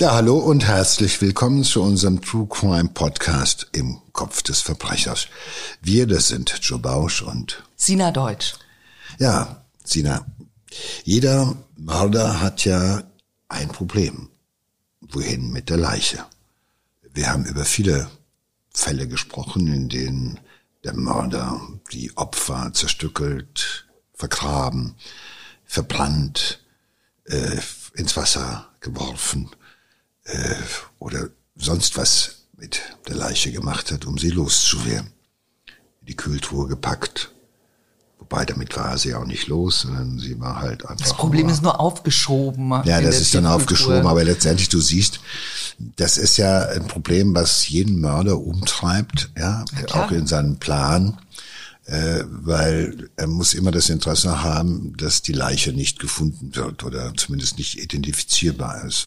Ja, hallo und herzlich willkommen zu unserem True Crime Podcast im Kopf des Verbrechers. Wir, das sind Joe Bausch und Sina Deutsch. Ja, Sina, jeder Mörder hat ja ein Problem. Wohin mit der Leiche? Wir haben über viele Fälle gesprochen, in denen der Mörder die Opfer zerstückelt, vergraben, verbrannt, äh, ins Wasser geworfen äh, oder sonst was mit der Leiche gemacht hat, um sie loszuwerden. Die Kühltruhe gepackt. Wobei damit war sie auch nicht los, sondern sie war halt einfach. Das Problem ist nur aufgeschoben. Ja, das ist dann aufgeschoben, aber letztendlich, du siehst, das ist ja ein Problem, was jeden Mörder umtreibt, ja, ja auch in seinem Plan äh, weil er muss immer das Interesse haben, dass die Leiche nicht gefunden wird oder zumindest nicht identifizierbar ist.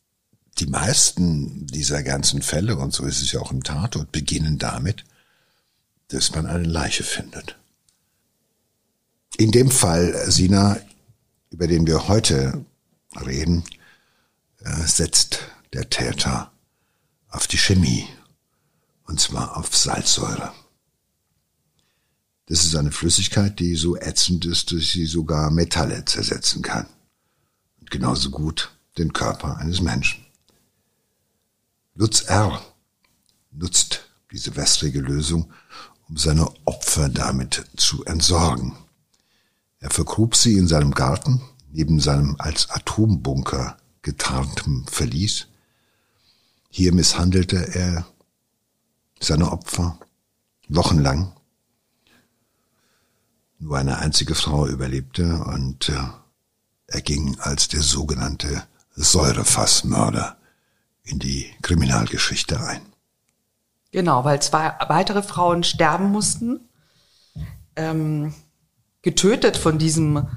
Die meisten dieser ganzen Fälle, und so ist es ja auch im Tatort, beginnen damit, dass man eine Leiche findet. In dem Fall, Sina, über den wir heute reden, äh, setzt der Täter auf die Chemie, und zwar auf Salzsäure. Das ist eine Flüssigkeit, die so ätzend ist, dass sie sogar Metalle zersetzen kann. Und genauso gut den Körper eines Menschen. Lutz R. nutzt diese wässrige Lösung, um seine Opfer damit zu entsorgen. Er vergrub sie in seinem Garten, neben seinem als Atombunker getarntem Verlies. Hier misshandelte er seine Opfer wochenlang nur eine einzige Frau überlebte und äh, er ging als der sogenannte Säurefassmörder in die Kriminalgeschichte ein. Genau, weil zwei weitere Frauen sterben mussten, ähm, getötet von diesem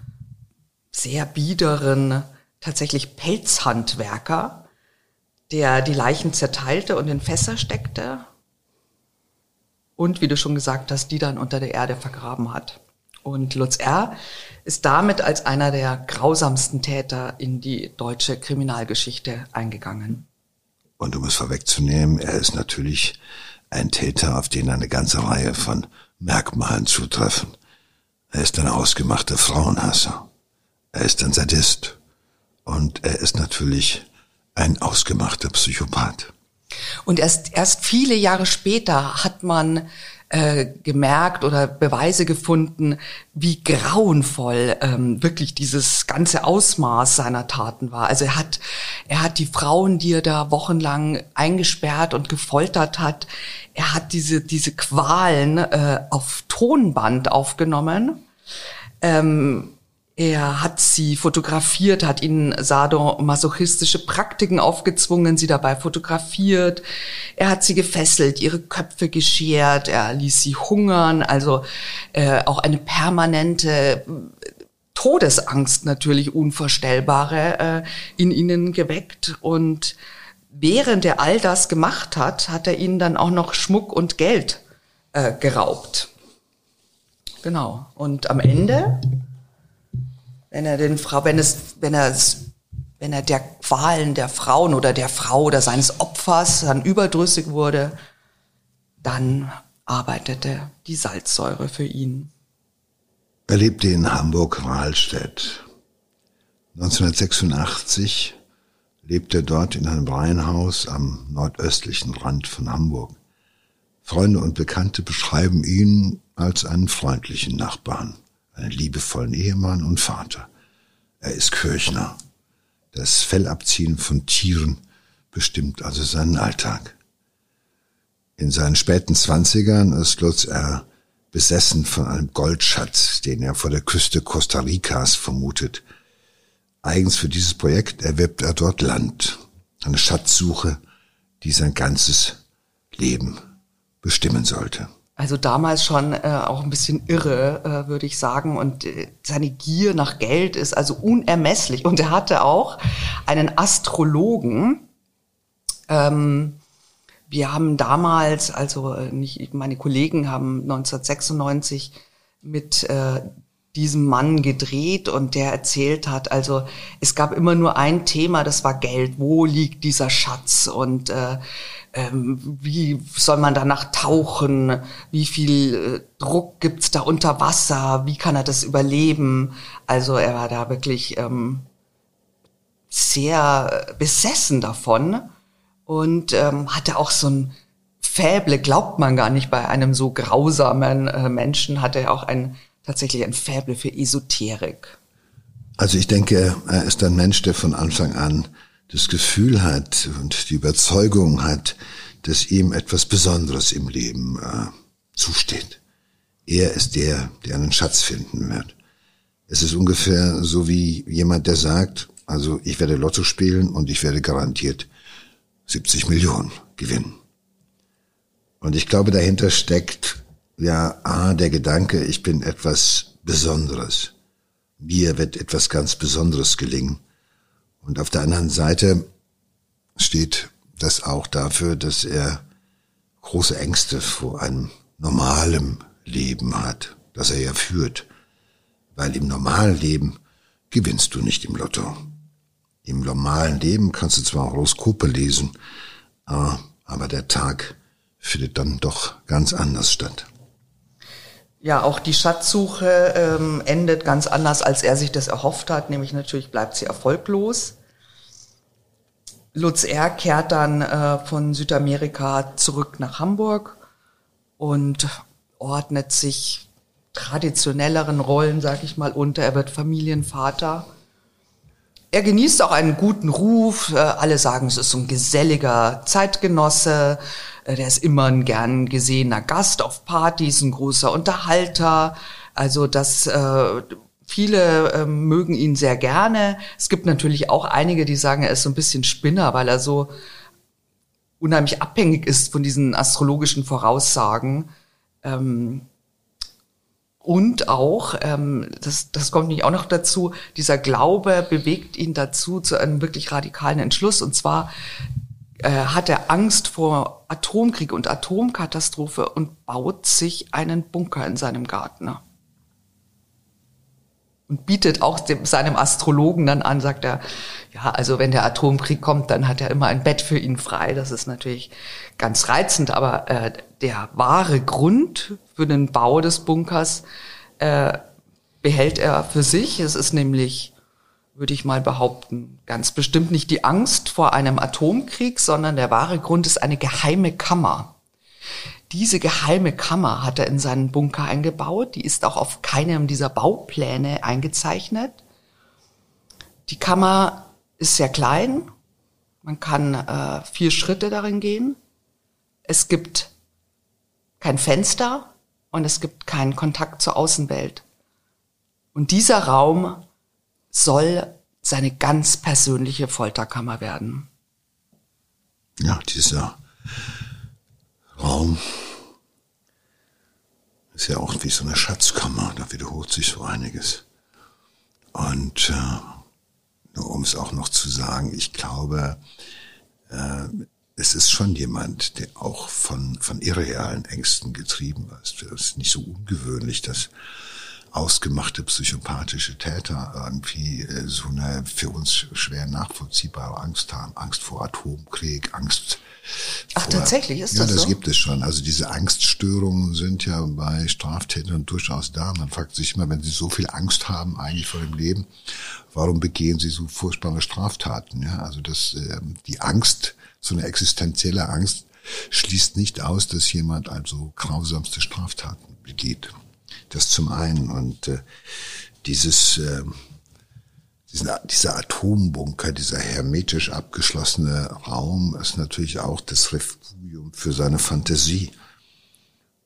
sehr biederen, tatsächlich Pelzhandwerker, der die Leichen zerteilte und in Fässer steckte und, wie du schon gesagt hast, die dann unter der Erde vergraben hat. Und Lutz R. ist damit als einer der grausamsten Täter in die deutsche Kriminalgeschichte eingegangen. Und um es vorwegzunehmen, er ist natürlich ein Täter, auf den eine ganze Reihe von Merkmalen zutreffen. Er ist ein ausgemachter Frauenhasser. Er ist ein Sadist. Und er ist natürlich ein ausgemachter Psychopath. Und erst, erst viele Jahre später hat man äh, gemerkt oder Beweise gefunden, wie grauenvoll ähm, wirklich dieses ganze Ausmaß seiner Taten war. Also er hat, er hat die Frauen, die er da wochenlang eingesperrt und gefoltert hat, er hat diese, diese Qualen äh, auf Tonband aufgenommen. Ähm, er hat sie fotografiert, hat ihnen sadomasochistische Praktiken aufgezwungen, sie dabei fotografiert. Er hat sie gefesselt, ihre Köpfe geschert, er ließ sie hungern, also äh, auch eine permanente äh, Todesangst natürlich unvorstellbare äh, in ihnen geweckt und während er all das gemacht hat, hat er ihnen dann auch noch Schmuck und Geld äh, geraubt. Genau. Und am Ende wenn er den Frau, wenn es, wenn er es, wenn er der Qualen der Frauen oder der Frau oder seines Opfers dann überdrüssig wurde, dann arbeitete die Salzsäure für ihn. Er lebte in Hamburg-Rahlstedt. 1986 lebte er dort in einem Reihenhaus am nordöstlichen Rand von Hamburg. Freunde und Bekannte beschreiben ihn als einen freundlichen Nachbarn einen liebevollen Ehemann und Vater. Er ist Kirchner. Das Fellabziehen von Tieren bestimmt also seinen Alltag. In seinen späten Zwanzigern ist Lutz R. besessen von einem Goldschatz, den er vor der Küste Costa Ricas vermutet. Eigens für dieses Projekt erwirbt er dort Land. Eine Schatzsuche, die sein ganzes Leben bestimmen sollte also damals schon äh, auch ein bisschen irre, äh, würde ich sagen. Und äh, seine Gier nach Geld ist also unermesslich. Und er hatte auch einen Astrologen. Ähm, wir haben damals, also äh, nicht meine Kollegen haben 1996 mit äh, diesem Mann gedreht und der erzählt hat, also es gab immer nur ein Thema, das war Geld. Wo liegt dieser Schatz und äh, ähm, wie soll man danach tauchen? Wie viel äh, Druck gibt's da unter Wasser? Wie kann er das überleben? Also er war da wirklich ähm, sehr besessen davon und ähm, hatte auch so ein Fäble, glaubt man gar nicht bei einem so grausamen äh, Menschen, hatte er auch ein tatsächlich ein Faible für Esoterik. Also ich denke, er ist ein Mensch, der von Anfang an das Gefühl hat und die Überzeugung hat, dass ihm etwas Besonderes im Leben äh, zusteht. Er ist der, der einen Schatz finden wird. Es ist ungefähr so wie jemand, der sagt, also ich werde Lotto spielen und ich werde garantiert 70 Millionen gewinnen. Und ich glaube, dahinter steckt ja, ah, der Gedanke, ich bin etwas Besonderes. Mir wird etwas ganz Besonderes gelingen. Und auf der anderen Seite steht das auch dafür, dass er große Ängste vor einem normalen Leben hat, das er ja führt. Weil im normalen Leben gewinnst du nicht im Lotto. Im normalen Leben kannst du zwar Horoskope lesen, aber der Tag findet dann doch ganz anders statt. Ja, auch die Schatzsuche ähm, endet ganz anders, als er sich das erhofft hat, nämlich natürlich bleibt sie erfolglos. Lutz R. kehrt dann äh, von Südamerika zurück nach Hamburg und ordnet sich traditionelleren Rollen, sag ich mal, unter. Er wird Familienvater. Er genießt auch einen guten Ruf. Äh, alle sagen, es ist so ein geselliger Zeitgenosse. Äh, der ist immer ein gern gesehener Gast auf Partys, ein großer Unterhalter. Also das äh, viele äh, mögen ihn sehr gerne. Es gibt natürlich auch einige, die sagen, er ist so ein bisschen Spinner, weil er so unheimlich abhängig ist von diesen astrologischen Voraussagen. Ähm, und auch, ähm, das, das kommt nicht auch noch dazu, dieser Glaube bewegt ihn dazu zu einem wirklich radikalen Entschluss. Und zwar äh, hat er Angst vor Atomkrieg und Atomkatastrophe und baut sich einen Bunker in seinem Garten. Und bietet auch dem, seinem Astrologen dann an, sagt er, ja, also wenn der Atomkrieg kommt, dann hat er immer ein Bett für ihn frei. Das ist natürlich ganz reizend, aber äh, der wahre Grund für den Bau des Bunkers äh, behält er für sich. Es ist nämlich würde ich mal behaupten. Ganz bestimmt nicht die Angst vor einem Atomkrieg, sondern der wahre Grund ist eine geheime Kammer. Diese geheime Kammer hat er in seinen Bunker eingebaut. Die ist auch auf keinem dieser Baupläne eingezeichnet. Die Kammer ist sehr klein. Man kann äh, vier Schritte darin gehen. Es gibt kein Fenster und es gibt keinen Kontakt zur Außenwelt. Und dieser Raum soll seine ganz persönliche Folterkammer werden. Ja, dieser Raum ist ja auch wie so eine Schatzkammer, da wiederholt sich so einiges. Und äh, nur um es auch noch zu sagen, ich glaube, äh, es ist schon jemand, der auch von, von irrealen Ängsten getrieben ist. Das ist nicht so ungewöhnlich, dass ausgemachte psychopathische Täter irgendwie äh, so eine für uns schwer nachvollziehbare Angst haben. Angst vor Atomkrieg, Angst Ach, vor, tatsächlich ist ja, das so? Ja, das gibt es schon. Also diese Angststörungen sind ja bei Straftätern durchaus da. Man fragt sich immer, wenn sie so viel Angst haben eigentlich vor dem Leben, warum begehen sie so furchtbare Straftaten? Ja, also das, äh, die Angst, so eine existenzielle Angst, schließt nicht aus, dass jemand also grausamste Straftaten begeht. Das zum einen. Und äh, dieses, äh, diesen, dieser Atombunker, dieser hermetisch abgeschlossene Raum ist natürlich auch das Refugium für seine Fantasie.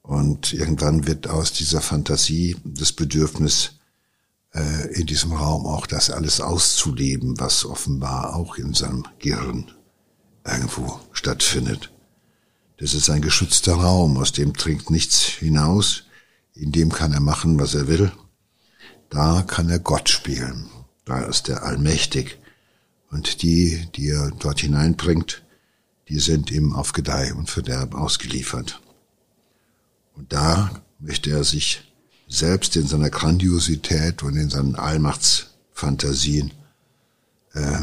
Und irgendwann wird aus dieser Fantasie das Bedürfnis, äh, in diesem Raum auch das alles auszuleben, was offenbar auch in seinem Gehirn irgendwo stattfindet. Das ist ein geschützter Raum, aus dem dringt nichts hinaus. In dem kann er machen, was er will. Da kann er Gott spielen. Da ist er allmächtig. Und die, die er dort hineinbringt, die sind ihm auf Gedeih und Verderb ausgeliefert. Und da möchte er sich selbst in seiner Grandiosität und in seinen Allmachtsfantasien äh,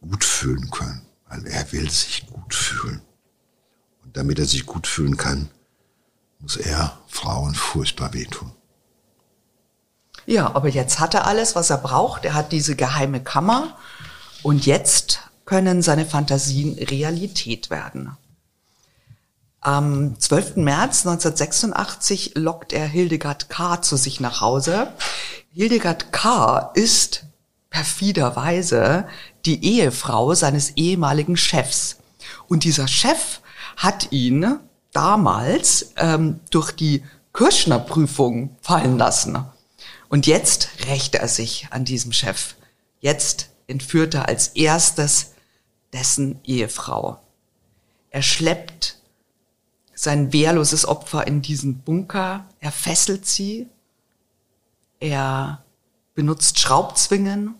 gut fühlen können. Weil er will sich gut fühlen. Und damit er sich gut fühlen kann, muss er Frauen furchtbar wehtun. Ja, aber jetzt hat er alles, was er braucht. Er hat diese geheime Kammer und jetzt können seine Fantasien Realität werden. Am 12. März 1986 lockt er Hildegard K. zu sich nach Hause. Hildegard K. ist perfiderweise die Ehefrau seines ehemaligen Chefs. Und dieser Chef hat ihn damals ähm, durch die Kirschner-Prüfung fallen lassen. Und jetzt rächt er sich an diesem Chef. Jetzt entführt er als erstes dessen Ehefrau. Er schleppt sein wehrloses Opfer in diesen Bunker, er fesselt sie, er benutzt Schraubzwingen,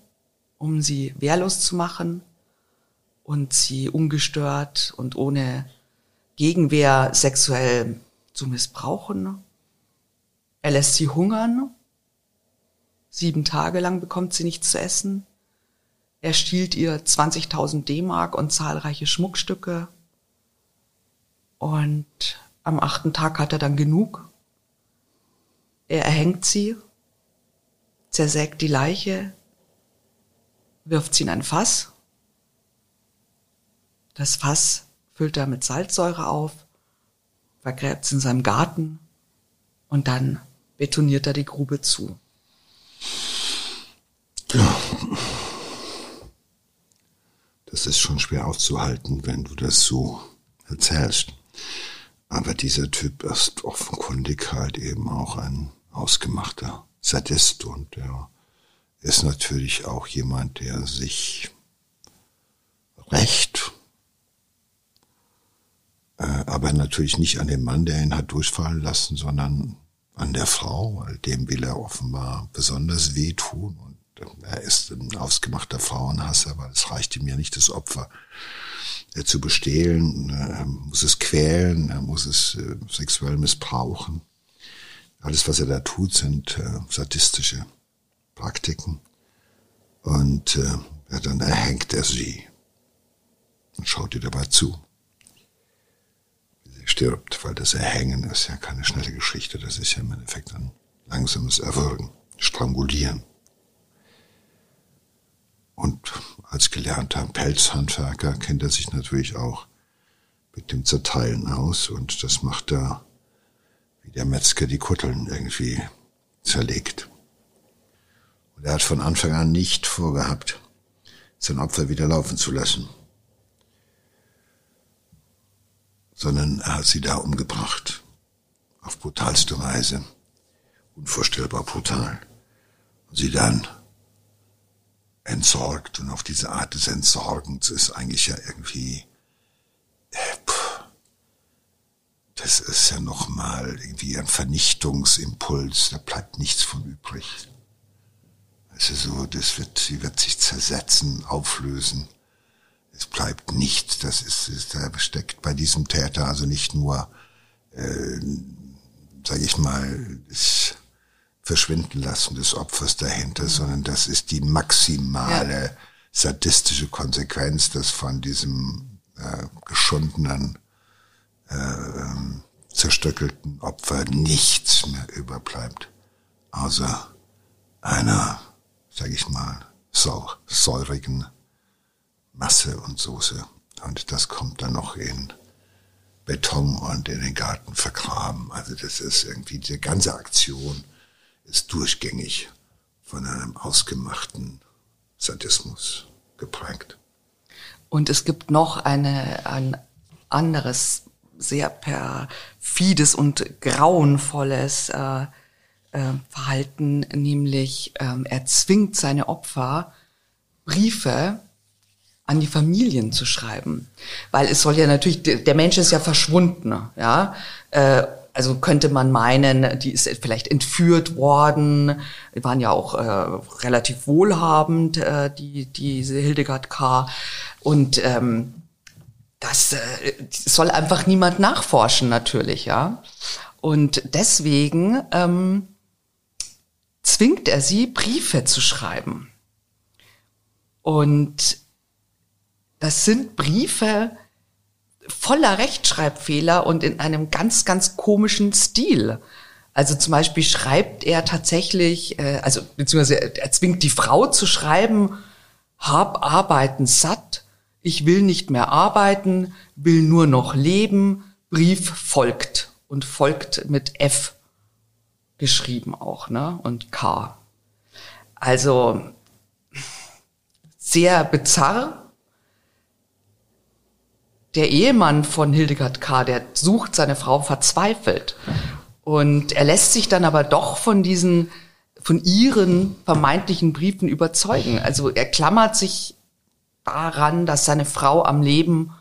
um sie wehrlos zu machen und sie ungestört und ohne Gegenwehr sexuell zu missbrauchen. Er lässt sie hungern. Sieben Tage lang bekommt sie nichts zu essen. Er stiehlt ihr 20.000 D-Mark und zahlreiche Schmuckstücke. Und am achten Tag hat er dann genug. Er erhängt sie, zersägt die Leiche, wirft sie in ein Fass. Das Fass füllt er mit Salzsäure auf, vergräbt es in seinem Garten und dann betoniert er die Grube zu. Das ist schon schwer aufzuhalten, wenn du das so erzählst. Aber dieser Typ ist offenkundig halt eben auch ein ausgemachter Sadist und er ist natürlich auch jemand, der sich recht äh, aber natürlich nicht an dem Mann, der ihn hat durchfallen lassen, sondern an der Frau, dem will er offenbar besonders wehtun. Und er ist ein ausgemachter Frauenhasser, weil es reicht ihm ja nicht, das Opfer äh, zu bestehlen. Er muss es quälen, er muss es äh, sexuell missbrauchen. Alles, was er da tut, sind sadistische Praktiken. Und ja, dann erhängt er sie und schaut ihr dabei zu stirbt, weil das Erhängen ist ja keine schnelle Geschichte, das ist ja im Endeffekt ein langsames Erwürgen, Strangulieren. Und als gelernter Pelzhandwerker kennt er sich natürlich auch mit dem Zerteilen aus und das macht er, wie der Metzger die Kutteln irgendwie zerlegt. Und er hat von Anfang an nicht vorgehabt, sein Opfer wieder laufen zu lassen. sondern er hat sie da umgebracht. Auf brutalste Weise. Unvorstellbar brutal. Und sie dann entsorgt. Und auf diese Art des Entsorgens ist eigentlich ja irgendwie, äh, das ist ja nochmal irgendwie ein Vernichtungsimpuls. Da bleibt nichts von übrig. Also so, das wird, sie wird sich zersetzen, auflösen es bleibt nichts. Das ist, ist da steckt bei diesem Täter also nicht nur, äh, sage ich mal, das Verschwinden lassen des Opfers dahinter, mhm. sondern das ist die maximale ja. sadistische Konsequenz, dass von diesem äh, geschundenen, äh, zerstöckelten Opfer nichts mehr überbleibt, außer einer, sage ich mal, säurigen Masse und Soße. Und das kommt dann noch in Beton und in den Garten vergraben. Also das ist irgendwie, die ganze Aktion ist durchgängig von einem ausgemachten Sadismus geprägt. Und es gibt noch eine, ein anderes, sehr perfides und grauenvolles äh, äh, Verhalten, nämlich ähm, er zwingt seine Opfer, Briefe an die Familien zu schreiben. Weil es soll ja natürlich, der Mensch ist ja verschwunden, ja. Also könnte man meinen, die ist vielleicht entführt worden. Die waren ja auch äh, relativ wohlhabend, äh, die diese Hildegard K. Und ähm, das äh, soll einfach niemand nachforschen, natürlich, ja. Und deswegen ähm, zwingt er sie, Briefe zu schreiben. Und das sind Briefe voller Rechtschreibfehler und in einem ganz, ganz komischen Stil. Also zum Beispiel schreibt er tatsächlich, äh, also beziehungsweise er zwingt die Frau zu schreiben, hab Arbeiten satt, ich will nicht mehr arbeiten, will nur noch leben, Brief folgt und folgt mit F geschrieben auch, ne? Und K. Also sehr bizarr. Der Ehemann von Hildegard K., der sucht seine Frau verzweifelt. Und er lässt sich dann aber doch von diesen, von ihren vermeintlichen Briefen überzeugen. Also er klammert sich daran, dass seine Frau am Leben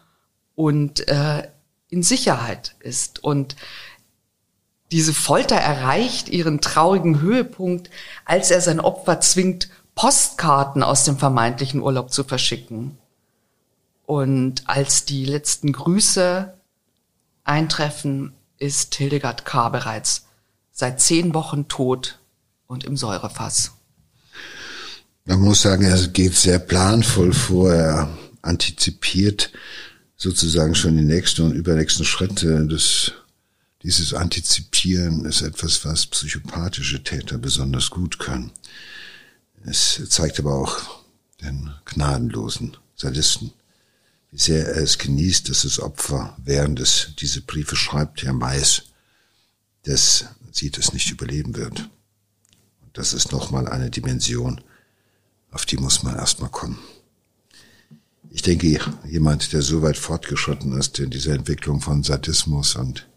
und äh, in Sicherheit ist. Und diese Folter erreicht ihren traurigen Höhepunkt, als er sein Opfer zwingt, Postkarten aus dem vermeintlichen Urlaub zu verschicken. Und als die letzten Grüße eintreffen, ist Hildegard K. bereits seit zehn Wochen tot und im Säurefass. Man muss sagen, er geht sehr planvoll vor, er antizipiert sozusagen schon die nächsten und übernächsten Schritte des dieses Antizipieren ist etwas, was psychopathische Täter besonders gut können. Es zeigt aber auch den gnadenlosen Sadisten, wie sehr er es genießt, dass das Opfer, während es diese Briefe schreibt, ja weiß, dass sie das nicht überleben wird. Und das ist nochmal eine Dimension, auf die muss man erstmal kommen. Ich denke, jemand, der so weit fortgeschritten ist in dieser Entwicklung von Sadismus und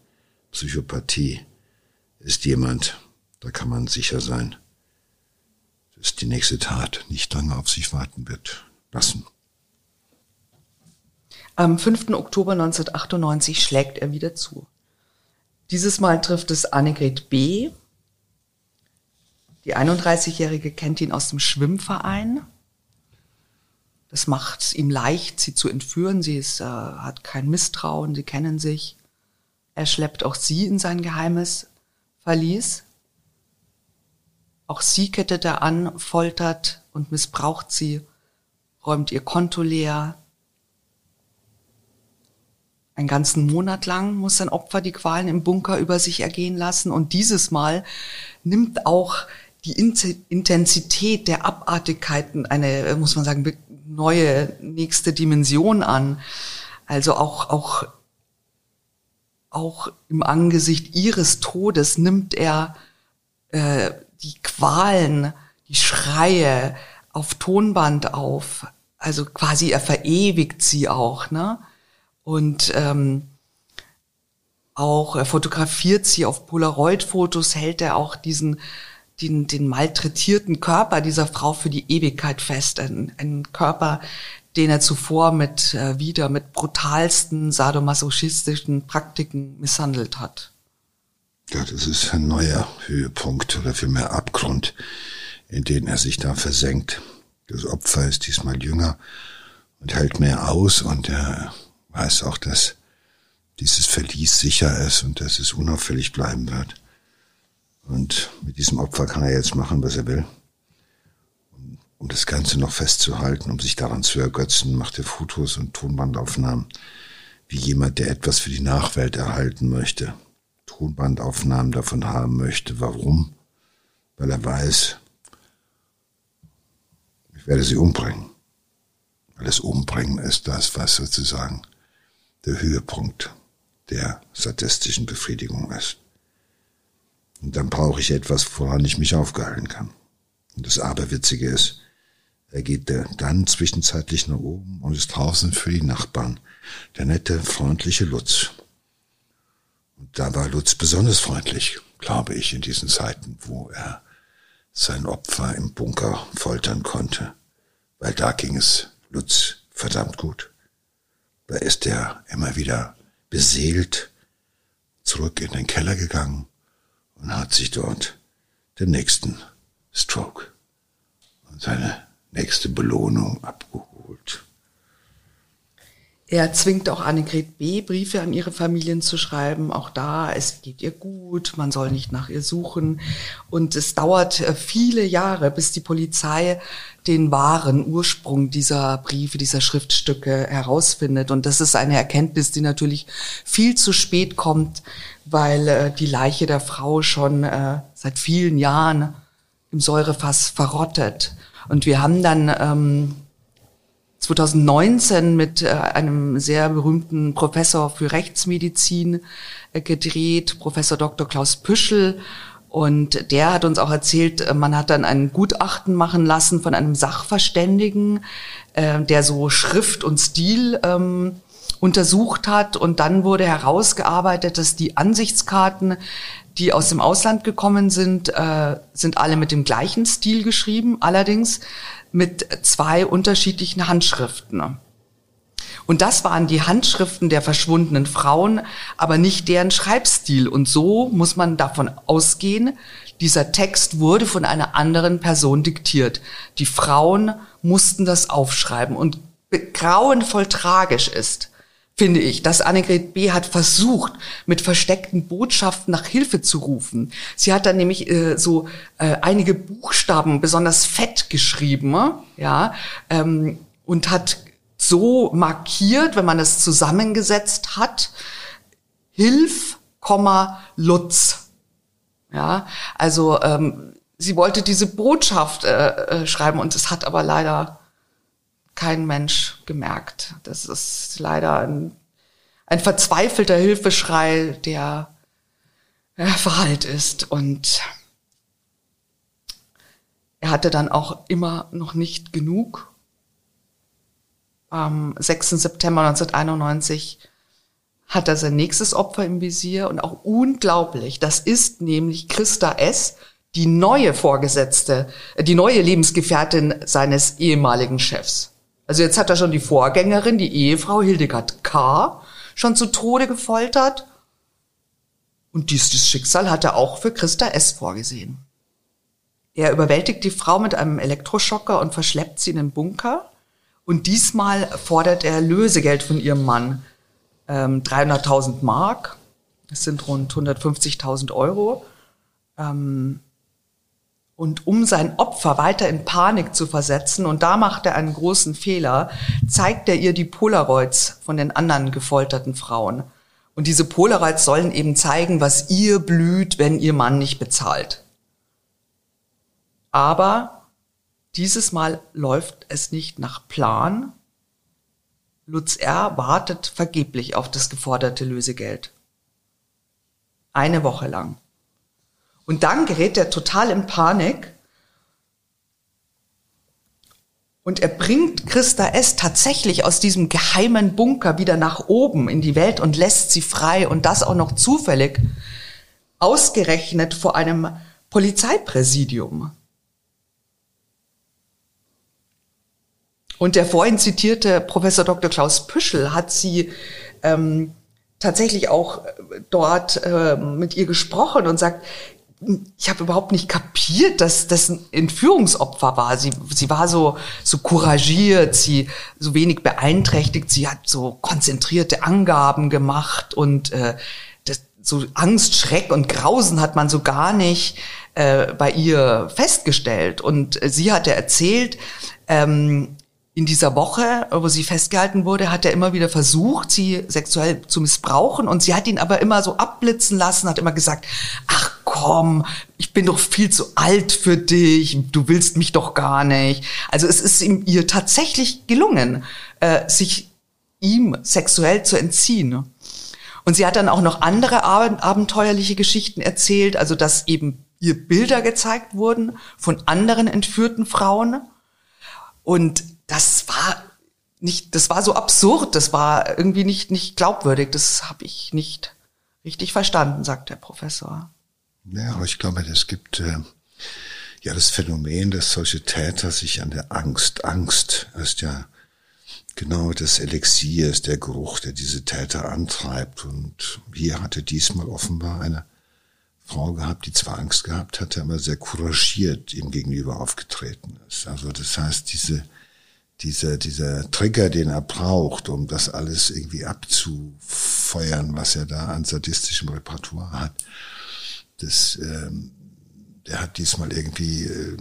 Psychopathie ist jemand, da kann man sicher sein, dass die nächste Tat nicht lange auf sich warten wird lassen. Am 5. Oktober 1998 schlägt er wieder zu. Dieses Mal trifft es Annegret B. Die 31-Jährige kennt ihn aus dem Schwimmverein. Das macht es ihm leicht, sie zu entführen. Sie ist, äh, hat kein Misstrauen, sie kennen sich. Er schleppt auch sie in sein geheimes Verlies. Auch sie kettet er an, foltert und missbraucht sie, räumt ihr Konto leer. Einen ganzen Monat lang muss sein Opfer die Qualen im Bunker über sich ergehen lassen und dieses Mal nimmt auch die Intensität der Abartigkeiten eine, muss man sagen, neue nächste Dimension an. Also auch, auch auch im Angesicht ihres Todes nimmt er äh, die Qualen, die Schreie auf Tonband auf. Also quasi er verewigt sie auch, ne? Und ähm, auch er fotografiert sie auf Polaroid-Fotos, hält er auch diesen den, den malträtierten Körper dieser Frau für die Ewigkeit fest. Ein, ein Körper, den er zuvor mit äh, wieder mit brutalsten sadomasochistischen Praktiken misshandelt hat. Ja, das ist ein neuer Höhepunkt oder vielmehr Abgrund, in den er sich da versenkt. Das Opfer ist diesmal jünger und hält mehr aus und er weiß auch, dass dieses Verlies sicher ist und dass es unauffällig bleiben wird. Und mit diesem Opfer kann er jetzt machen, was er will um das Ganze noch festzuhalten, um sich daran zu ergötzen, macht er Fotos und Tonbandaufnahmen, wie jemand, der etwas für die Nachwelt erhalten möchte, Tonbandaufnahmen davon haben möchte. Warum? Weil er weiß, ich werde sie umbringen. Weil das Umbringen ist das, was sozusagen der Höhepunkt der sadistischen Befriedigung ist. Und dann brauche ich etwas, woran ich mich aufgehalten kann. Und das Aberwitzige ist, er geht dann zwischenzeitlich nach oben und ist draußen für die Nachbarn. Der nette, freundliche Lutz. Und da war Lutz besonders freundlich, glaube ich, in diesen Zeiten, wo er sein Opfer im Bunker foltern konnte. Weil da ging es Lutz verdammt gut. Da ist er immer wieder beseelt zurück in den Keller gegangen und hat sich dort den nächsten Stroke und seine nächste Belohnung abgeholt. Er zwingt auch Annegret B. Briefe an ihre Familien zu schreiben. Auch da, es geht ihr gut, man soll nicht nach ihr suchen. Und es dauert äh, viele Jahre, bis die Polizei den wahren Ursprung dieser Briefe, dieser Schriftstücke herausfindet. Und das ist eine Erkenntnis, die natürlich viel zu spät kommt, weil äh, die Leiche der Frau schon äh, seit vielen Jahren im Säurefass verrottet. Und wir haben dann ähm, 2019 mit äh, einem sehr berühmten Professor für Rechtsmedizin äh, gedreht, Professor Dr. Klaus Püschel. Und der hat uns auch erzählt, äh, man hat dann ein Gutachten machen lassen von einem Sachverständigen, der so Schrift und Stil ähm, untersucht hat. Und dann wurde herausgearbeitet, dass die Ansichtskarten, die aus dem Ausland gekommen sind, äh, sind alle mit dem gleichen Stil geschrieben. Allerdings mit zwei unterschiedlichen Handschriften. Und das waren die Handschriften der verschwundenen Frauen, aber nicht deren Schreibstil. Und so muss man davon ausgehen, dieser Text wurde von einer anderen Person diktiert. Die Frauen mussten das aufschreiben. Und grauenvoll tragisch ist, finde ich, dass Annegret B. hat versucht, mit versteckten Botschaften nach Hilfe zu rufen. Sie hat dann nämlich äh, so äh, einige Buchstaben besonders fett geschrieben, ja, ähm, und hat so markiert, wenn man es zusammengesetzt hat, Hilf, Lutz. Ja, also ähm, sie wollte diese Botschaft äh, äh, schreiben und es hat aber leider kein Mensch gemerkt. Das ist leider ein, ein verzweifelter Hilfeschrei, der ja, verhallt ist. Und er hatte dann auch immer noch nicht genug. Am 6. September 1991 hat er sein nächstes Opfer im Visier und auch unglaublich, das ist nämlich Christa S., die neue Vorgesetzte, die neue Lebensgefährtin seines ehemaligen Chefs. Also jetzt hat er schon die Vorgängerin, die Ehefrau Hildegard K., schon zu Tode gefoltert. Und dieses Schicksal hat er auch für Christa S. vorgesehen. Er überwältigt die Frau mit einem Elektroschocker und verschleppt sie in den Bunker. Und diesmal fordert er Lösegeld von ihrem Mann. Ähm, 300.000 Mark, das sind rund 150.000 Euro. Ähm, und um sein Opfer weiter in Panik zu versetzen, und da macht er einen großen Fehler, zeigt er ihr die Polaroids von den anderen gefolterten Frauen. Und diese Polaroids sollen eben zeigen, was ihr blüht, wenn ihr Mann nicht bezahlt. Aber dieses Mal läuft es nicht nach Plan. Lutz R. wartet vergeblich auf das geforderte Lösegeld. Eine Woche lang. Und dann gerät er total in Panik und er bringt Christa S. tatsächlich aus diesem geheimen Bunker wieder nach oben in die Welt und lässt sie frei und das auch noch zufällig ausgerechnet vor einem Polizeipräsidium. Und der vorhin zitierte Professor Dr. Klaus Püschel hat sie ähm, tatsächlich auch dort äh, mit ihr gesprochen und sagt, ich habe überhaupt nicht kapiert, dass das ein Entführungsopfer war. Sie, sie war so, so couragiert, sie so wenig beeinträchtigt, sie hat so konzentrierte Angaben gemacht und äh, das, so Angst, Schreck und Grausen hat man so gar nicht äh, bei ihr festgestellt. Und äh, sie hatte erzählt, ähm, in dieser Woche, wo sie festgehalten wurde, hat er immer wieder versucht, sie sexuell zu missbrauchen und sie hat ihn aber immer so abblitzen lassen, hat immer gesagt, ach komm, ich bin doch viel zu alt für dich, du willst mich doch gar nicht. Also es ist ihm ihr tatsächlich gelungen, äh, sich ihm sexuell zu entziehen. Und sie hat dann auch noch andere abenteuerliche Geschichten erzählt, also dass eben ihr Bilder gezeigt wurden von anderen entführten Frauen. Und das war nicht, das war so absurd, das war irgendwie nicht, nicht glaubwürdig, das habe ich nicht richtig verstanden, sagt der Professor. Ja, aber ich glaube, es gibt äh, ja das Phänomen, dass solche Täter sich an der Angst, Angst ist ja genau das Elixier, ist der Geruch, der diese Täter antreibt. Und hier hatte diesmal offenbar eine Frau gehabt, die zwar Angst gehabt hatte, aber sehr couragiert ihm gegenüber aufgetreten ist. Also das heißt, diese dieser, dieser Trigger, den er braucht, um das alles irgendwie abzufeuern, was er da an sadistischem Repertoire hat, das, ähm, der hat diesmal irgendwie äh,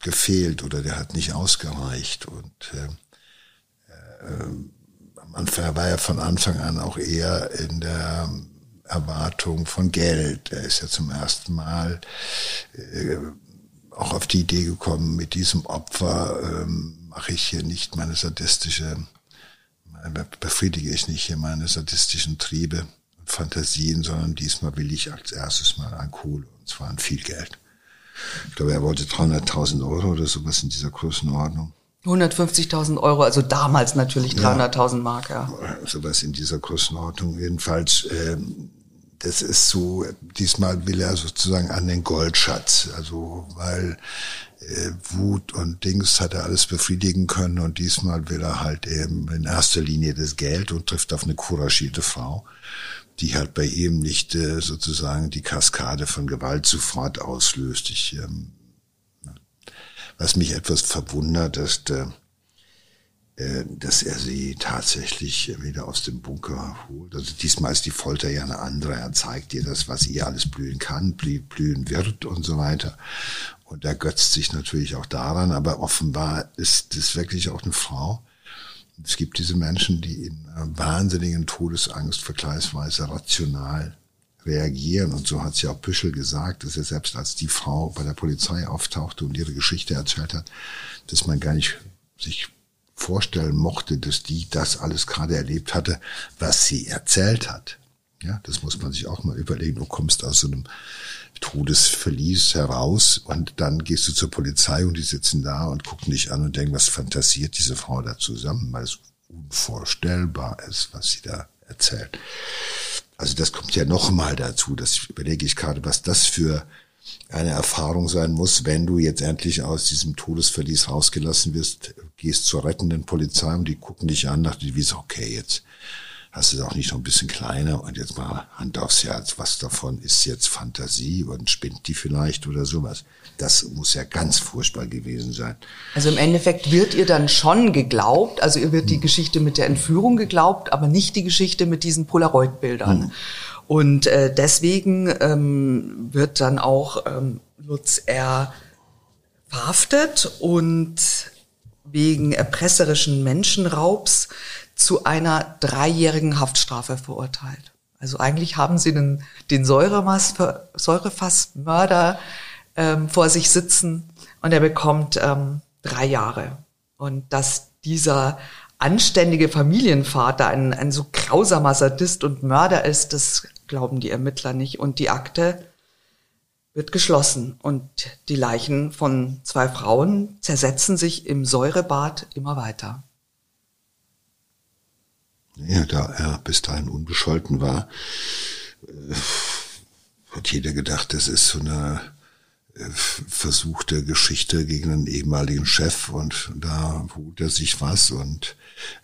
gefehlt oder der hat nicht ausgereicht und äh, äh, am Anfang war er von Anfang an auch eher in der Erwartung von Geld. Er ist ja zum ersten Mal äh, auch auf die Idee gekommen, mit diesem Opfer ähm, mache ich hier nicht meine sadistische, befriedige ich nicht hier meine sadistischen Triebe und Fantasien, sondern diesmal will ich als erstes mal an Kohle, und zwar an viel Geld. Ich glaube, er wollte 300.000 Euro oder sowas in dieser Größenordnung. 150.000 Euro, also damals natürlich 300.000 ja, Mark, ja. Sowas in dieser Größenordnung. Jedenfalls, ähm, das ist so, diesmal will er sozusagen an den Goldschatz, also weil äh, Wut und Dings hat er alles befriedigen können und diesmal will er halt eben in erster Linie das Geld und trifft auf eine couragierte Frau, die halt bei ihm nicht äh, sozusagen die Kaskade von Gewalt sofort auslöst. Ich, ähm, was mich etwas verwundert, ist, äh, dass er sie tatsächlich wieder aus dem Bunker holt. Also diesmal ist die Folter ja eine andere. Er zeigt ihr das, was ihr alles blühen kann, blühen wird und so weiter. Und er götzt sich natürlich auch daran, aber offenbar ist das wirklich auch eine Frau. Es gibt diese Menschen, die in wahnsinnigen Todesangst vergleichsweise rational reagieren. Und so hat sie auch Büschel gesagt, dass er selbst als die Frau bei der Polizei auftauchte und ihre Geschichte erzählt hat, dass man gar nicht sich vorstellen mochte, dass die das alles gerade erlebt hatte, was sie erzählt hat. Ja, das muss man sich auch mal überlegen. Du kommst aus so einem Todesverlies heraus und dann gehst du zur Polizei und die sitzen da und gucken dich an und denken, was fantasiert diese Frau da zusammen, weil es unvorstellbar ist, was sie da erzählt. Also das kommt ja noch mal dazu, das überlege ich gerade, was das für eine Erfahrung sein muss, wenn du jetzt endlich aus diesem Todesverlies rausgelassen wirst, gehst zur rettenden Polizei und die gucken dich an, nach wie so, okay, jetzt hast du es auch nicht noch ein bisschen kleiner und jetzt mal Hand aufs Herz, was davon ist jetzt Fantasie und spinnt die vielleicht oder sowas. Das muss ja ganz furchtbar gewesen sein. Also im Endeffekt wird ihr dann schon geglaubt, also ihr wird die hm. Geschichte mit der Entführung geglaubt, aber nicht die Geschichte mit diesen Polaroid-Bildern. Hm. Und äh, deswegen ähm, wird dann auch ähm, Lutz R. verhaftet und wegen erpresserischen Menschenraubs zu einer dreijährigen Haftstrafe verurteilt. Also eigentlich haben sie den, den Säurefassmörder ähm, vor sich sitzen und er bekommt ähm, drei Jahre. Und dass dieser anständige Familienvater ein, ein so grausamer Sadist und Mörder ist, das glauben die Ermittler nicht. Und die Akte wird geschlossen und die Leichen von zwei Frauen zersetzen sich im Säurebad immer weiter. Ja, da er bis dahin unbescholten war, äh, hat jeder gedacht, das ist so eine versuchte Geschichte gegen einen ehemaligen Chef und da holt er sich was und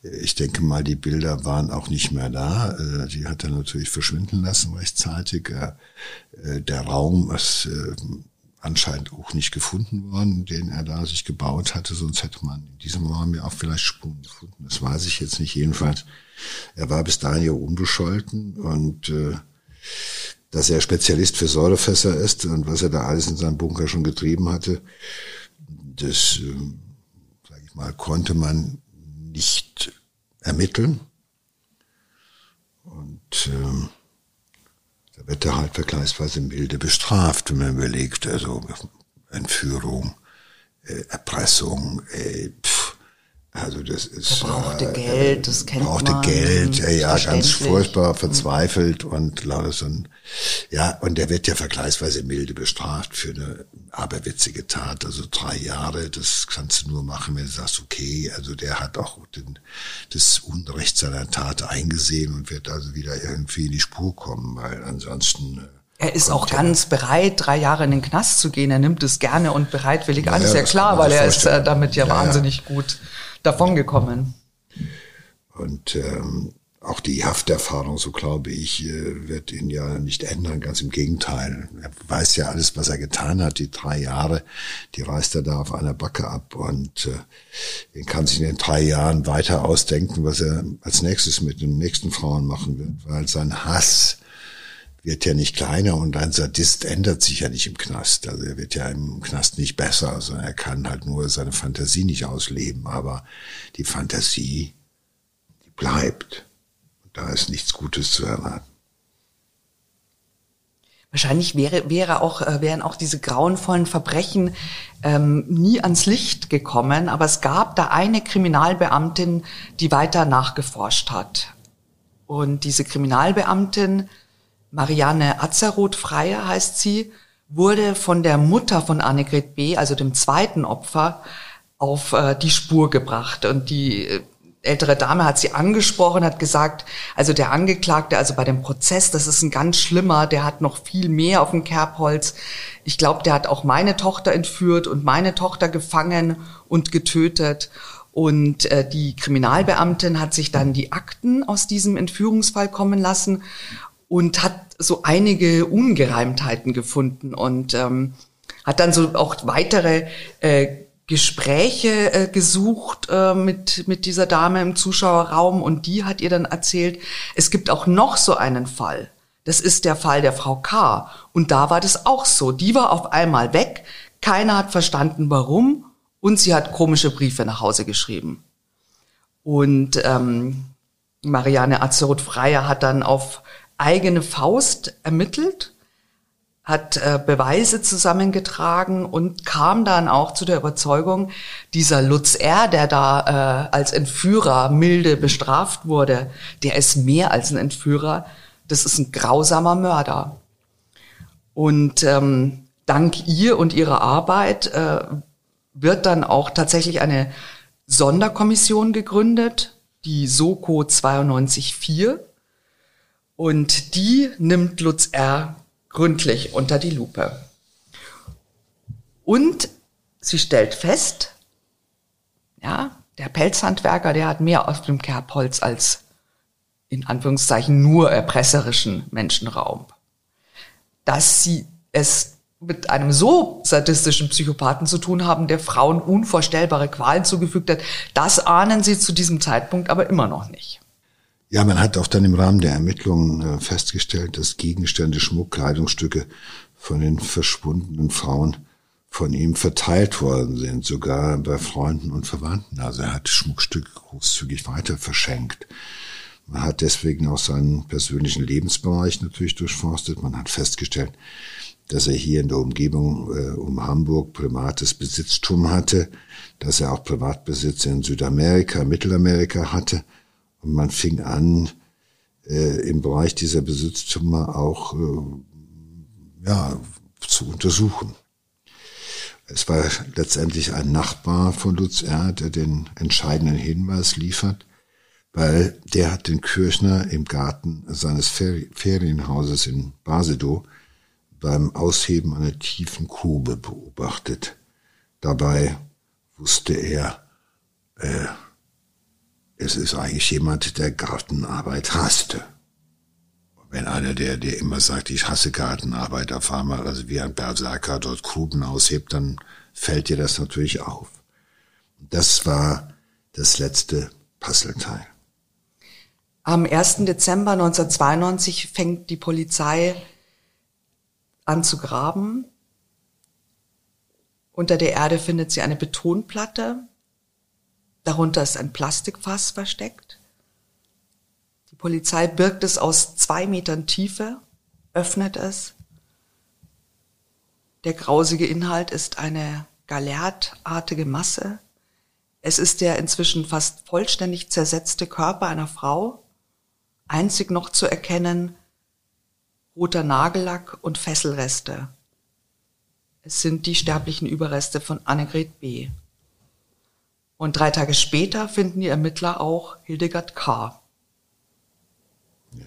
äh, ich denke mal, die Bilder waren auch nicht mehr da. Die hat er natürlich verschwinden lassen rechtzeitig. Der Raum ist anscheinend auch nicht gefunden worden, den er da sich gebaut hatte, sonst hätte man in diesem Raum ja auch vielleicht Spuren gefunden. Das weiß ich jetzt nicht. Jedenfalls, er war bis dahin ja unbescholten und äh, dass er Spezialist für Säurefässer ist und was er da alles in seinem Bunker schon getrieben hatte, das, äh, ich mal, konnte man nicht ermitteln. Und äh, da wird er halt vergleichsweise milde bestraft, wenn man überlegt, also Entführung, äh, Erpressung, äh, pff, also das ist er brauchte äh, Geld, das kennt brauchte man. Brauchte Geld, ja, ja ganz furchtbar verzweifelt mhm. und lauter so ein, ja, und der wird ja vergleichsweise milde bestraft für eine aberwitzige Tat, also drei Jahre, das kannst du nur machen, wenn du sagst, okay, also der hat auch den, das Unrecht seiner Tat eingesehen und wird also wieder irgendwie in die Spur kommen, weil ansonsten äh, er ist auch ganz bereit, drei Jahre in den Knast zu gehen. Er nimmt es gerne und bereitwillig an. Ja, ist ja klar, weil er ist äh, damit ja, ja wahnsinnig gut davongekommen. Und ähm, auch die Hafterfahrung, so glaube ich, äh, wird ihn ja nicht ändern. Ganz im Gegenteil. Er weiß ja alles, was er getan hat. Die drei Jahre, die reißt er da auf einer Backe ab und äh, kann sich in den drei Jahren weiter ausdenken, was er als nächstes mit den nächsten Frauen machen wird, weil sein Hass wird ja nicht kleiner und ein Sadist ändert sich ja nicht im Knast. Also er wird ja im Knast nicht besser, also er kann halt nur seine Fantasie nicht ausleben, aber die Fantasie, die bleibt. Da ist nichts Gutes zu erwarten. Wahrscheinlich wäre, wäre auch, äh, wären auch diese grauenvollen Verbrechen ähm, nie ans Licht gekommen, aber es gab da eine Kriminalbeamtin, die weiter nachgeforscht hat. Und diese Kriminalbeamtin, Marianne Azeroth-Freier heißt sie, wurde von der Mutter von Annegret B., also dem zweiten Opfer, auf äh, die Spur gebracht. Und die äh, ältere Dame hat sie angesprochen, hat gesagt, also der Angeklagte, also bei dem Prozess, das ist ein ganz schlimmer, der hat noch viel mehr auf dem Kerbholz. Ich glaube, der hat auch meine Tochter entführt und meine Tochter gefangen und getötet. Und äh, die Kriminalbeamtin hat sich dann die Akten aus diesem Entführungsfall kommen lassen und hat so einige Ungereimtheiten gefunden und ähm, hat dann so auch weitere äh, Gespräche äh, gesucht äh, mit, mit dieser Dame im Zuschauerraum und die hat ihr dann erzählt, es gibt auch noch so einen Fall. Das ist der Fall der Frau K. Und da war das auch so. Die war auf einmal weg, keiner hat verstanden warum und sie hat komische Briefe nach Hause geschrieben. Und ähm, Marianne Azeroth-Freier hat dann auf eigene Faust ermittelt hat äh, Beweise zusammengetragen und kam dann auch zu der Überzeugung, dieser Lutz R., der da äh, als Entführer milde bestraft wurde, der ist mehr als ein Entführer, das ist ein grausamer Mörder. Und ähm, dank ihr und ihrer Arbeit äh, wird dann auch tatsächlich eine Sonderkommission gegründet, die SOKO 92.4. Und die nimmt Lutz R gründlich unter die Lupe. Und sie stellt fest, ja, der Pelzhandwerker, der hat mehr auf dem Kerbholz als in Anführungszeichen nur erpresserischen Menschenraum. Dass sie es mit einem so sadistischen Psychopathen zu tun haben, der Frauen unvorstellbare Qualen zugefügt hat, das ahnen sie zu diesem Zeitpunkt aber immer noch nicht. Ja, man hat auch dann im Rahmen der Ermittlungen äh, festgestellt, dass Gegenstände, Schmuck, Kleidungsstücke von den verschwundenen Frauen von ihm verteilt worden sind, sogar bei Freunden und Verwandten. Also er hat Schmuckstücke großzügig weiter verschenkt. Man hat deswegen auch seinen persönlichen Lebensbereich natürlich durchforstet. Man hat festgestellt, dass er hier in der Umgebung äh, um Hamburg privates Besitztum hatte, dass er auch Privatbesitz in Südamerika, Mittelamerika hatte und man fing an, äh, im Bereich dieser Besitztümer auch äh, ja, zu untersuchen. Es war letztendlich ein Nachbar von Lutz R., der den entscheidenden Hinweis liefert, weil der hat den Kirchner im Garten seines Ferienhauses in Basedow beim Ausheben einer tiefen Grube beobachtet. Dabei wusste er, äh, es ist eigentlich jemand, der Gartenarbeit hasste. Wenn einer, der, der immer sagt, ich hasse Gartenarbeit, auf einmal, also wie ein Berserker dort Gruben aushebt, dann fällt dir das natürlich auf. Das war das letzte Puzzleteil. Am 1. Dezember 1992 fängt die Polizei an zu graben. Unter der Erde findet sie eine Betonplatte, Darunter ist ein Plastikfass versteckt. Die Polizei birgt es aus zwei Metern Tiefe, öffnet es. Der grausige Inhalt ist eine galertartige Masse. Es ist der inzwischen fast vollständig zersetzte Körper einer Frau, einzig noch zu erkennen roter Nagellack und Fesselreste. Es sind die sterblichen Überreste von Annegret B. Und drei Tage später finden die Ermittler auch Hildegard K. Ja.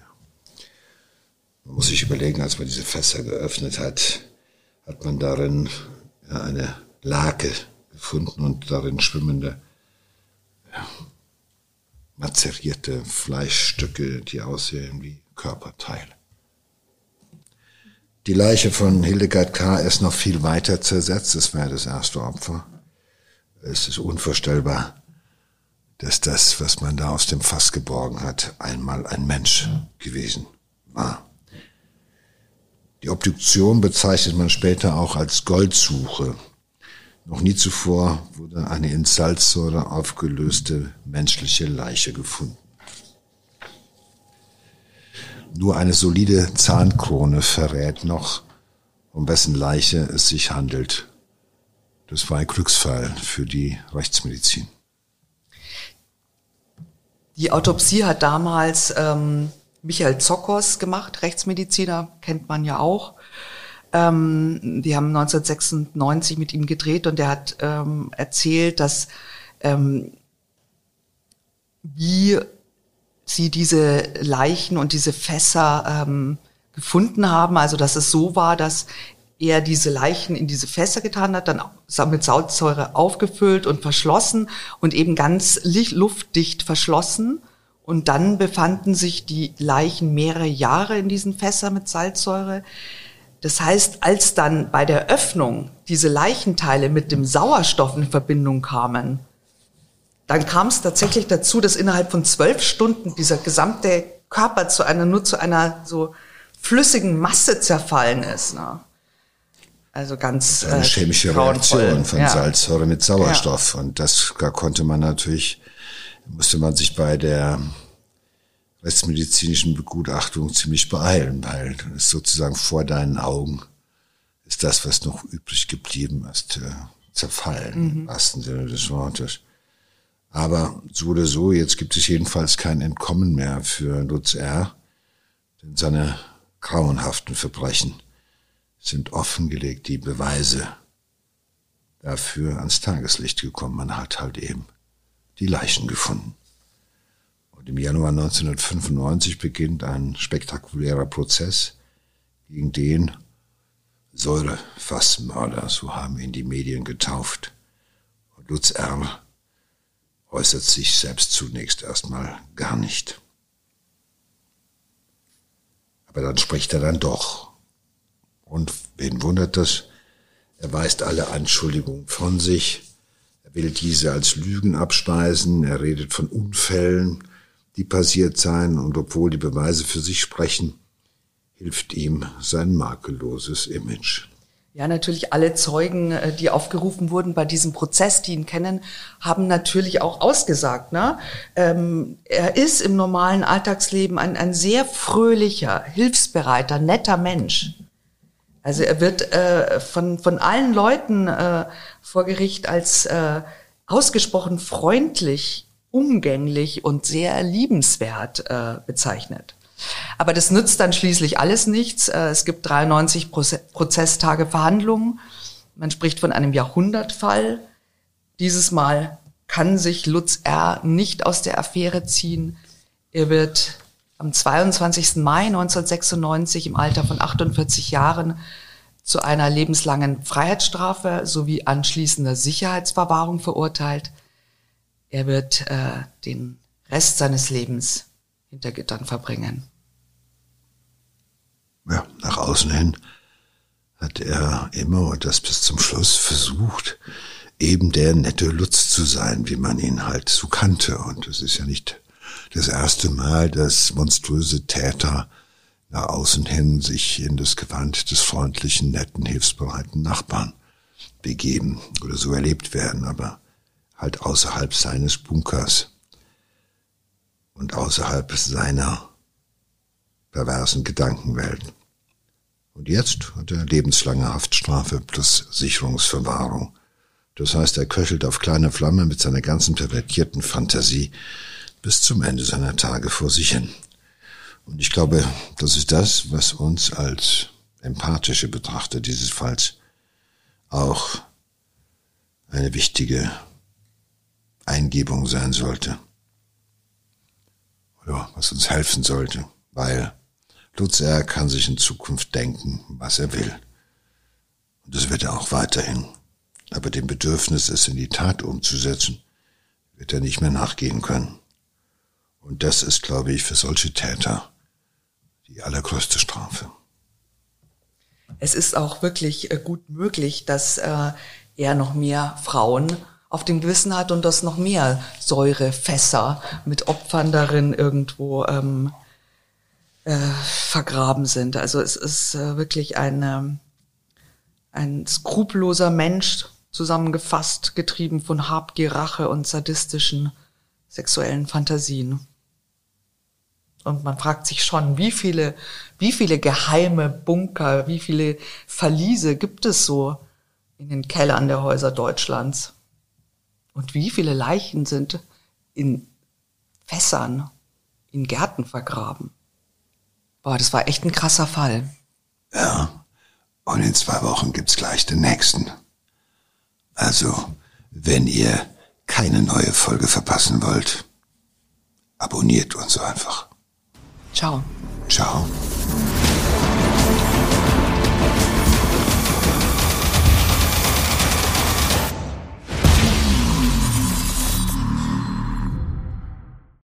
Man muss sich überlegen, als man diese Fässer geöffnet hat, hat man darin eine Lake gefunden und darin schwimmende ja, mazerierte Fleischstücke, die aussehen wie Körperteile. Die Leiche von Hildegard K. ist noch viel weiter zersetzt. Das war das erste Opfer. Es ist unvorstellbar, dass das, was man da aus dem Fass geborgen hat, einmal ein Mensch gewesen war. Die Obduktion bezeichnet man später auch als Goldsuche. Noch nie zuvor wurde eine in Salzsäure aufgelöste menschliche Leiche gefunden. Nur eine solide Zahnkrone verrät noch, um wessen Leiche es sich handelt. Das war ein Glücksfall für die Rechtsmedizin. Die Autopsie hat damals ähm, Michael Zockers gemacht, Rechtsmediziner, kennt man ja auch. Ähm, die haben 1996 mit ihm gedreht und der hat ähm, erzählt, dass ähm, wie sie diese Leichen und diese Fässer ähm, gefunden haben. Also dass es so war, dass er diese Leichen in diese Fässer getan hat, dann mit Salzsäure aufgefüllt und verschlossen und eben ganz luftdicht verschlossen. Und dann befanden sich die Leichen mehrere Jahre in diesen Fässern mit Salzsäure. Das heißt, als dann bei der Öffnung diese Leichenteile mit dem Sauerstoff in Verbindung kamen, dann kam es tatsächlich dazu, dass innerhalb von zwölf Stunden dieser gesamte Körper zu einer, nur zu einer so flüssigen Masse zerfallen ist. Ne? Also ganz eine äh, chemische Reaktion von ja. Salzsäure mit Sauerstoff. Ja. Und das da konnte man natürlich, musste man sich bei der rechtsmedizinischen Begutachtung ziemlich beeilen, weil es sozusagen vor deinen Augen ist das, was noch übrig geblieben ist, äh, zerfallen, mhm. im wahrsten Sinne des Wortes. Aber so oder so, jetzt gibt es jedenfalls kein Entkommen mehr für Lutz R., denn seine grauenhaften Verbrechen sind offengelegt, die Beweise dafür ans Tageslicht gekommen. Man hat halt eben die Leichen gefunden. Und im Januar 1995 beginnt ein spektakulärer Prozess gegen den Säurefassmörder, so haben ihn die Medien getauft. Und Lutz R. äußert sich selbst zunächst erstmal gar nicht. Aber dann spricht er dann doch. Und wen wundert das? Er weist alle Anschuldigungen von sich. Er will diese als Lügen abspeisen. Er redet von Unfällen die passiert seien, und obwohl die Beweise für sich sprechen, hilft ihm sein makelloses Image. Ja, natürlich alle Zeugen, äh, die aufgerufen wurden bei diesem Prozess, die ihn kennen, haben natürlich auch ausgesagt. Ne? Ähm, er ist im normalen Alltagsleben ein, ein sehr fröhlicher, hilfsbereiter, netter Mensch. Also er wird äh, von, von allen Leuten äh, vor Gericht als äh, ausgesprochen freundlich umgänglich und sehr liebenswert äh, bezeichnet. Aber das nützt dann schließlich alles nichts. Äh, es gibt 93 Prozesstage Verhandlungen. Man spricht von einem Jahrhundertfall. Dieses Mal kann sich Lutz R. nicht aus der Affäre ziehen. Er wird am 22. Mai 1996 im Alter von 48 Jahren zu einer lebenslangen Freiheitsstrafe sowie anschließender Sicherheitsverwahrung verurteilt. Er wird äh, den Rest seines Lebens hinter Gittern verbringen. Ja, nach außen hin hat er immer und das bis zum Schluss versucht, eben der nette Lutz zu sein, wie man ihn halt so kannte. Und es ist ja nicht das erste Mal, dass monströse Täter nach außen hin sich in das Gewand des freundlichen, netten, hilfsbereiten Nachbarn begeben oder so erlebt werden. Aber halt außerhalb seines Bunkers und außerhalb seiner perversen Gedankenwelt. Und jetzt hat er lebenslange Haftstrafe plus Sicherungsverwahrung. Das heißt, er köchelt auf kleine Flamme mit seiner ganzen pervertierten Fantasie bis zum Ende seiner Tage vor sich hin. Und ich glaube, das ist das, was uns als empathische Betrachter dieses Falls auch eine wichtige Eingebung sein sollte. Oder was uns helfen sollte, weil Lutz R. kann sich in Zukunft denken, was er will. Und das wird er auch weiterhin. Aber dem Bedürfnis, es in die Tat umzusetzen, wird er nicht mehr nachgehen können. Und das ist, glaube ich, für solche Täter die allergrößte Strafe. Es ist auch wirklich äh, gut möglich, dass äh, er noch mehr Frauen auf dem Gewissen hat und dass noch mehr Säurefässer mit Opfern darin irgendwo ähm, äh, vergraben sind. Also es ist äh, wirklich ein, ähm, ein skrupelloser Mensch, zusammengefasst, getrieben von Habgier, Rache und sadistischen sexuellen Fantasien. Und man fragt sich schon, wie viele, wie viele geheime Bunker, wie viele Verliese gibt es so in den Kellern der Häuser Deutschlands? Und wie viele Leichen sind in Fässern, in Gärten vergraben? Boah, das war echt ein krasser Fall. Ja. Und in zwei Wochen gibt's gleich den nächsten. Also, wenn ihr keine neue Folge verpassen wollt, abonniert uns einfach. Ciao. Ciao.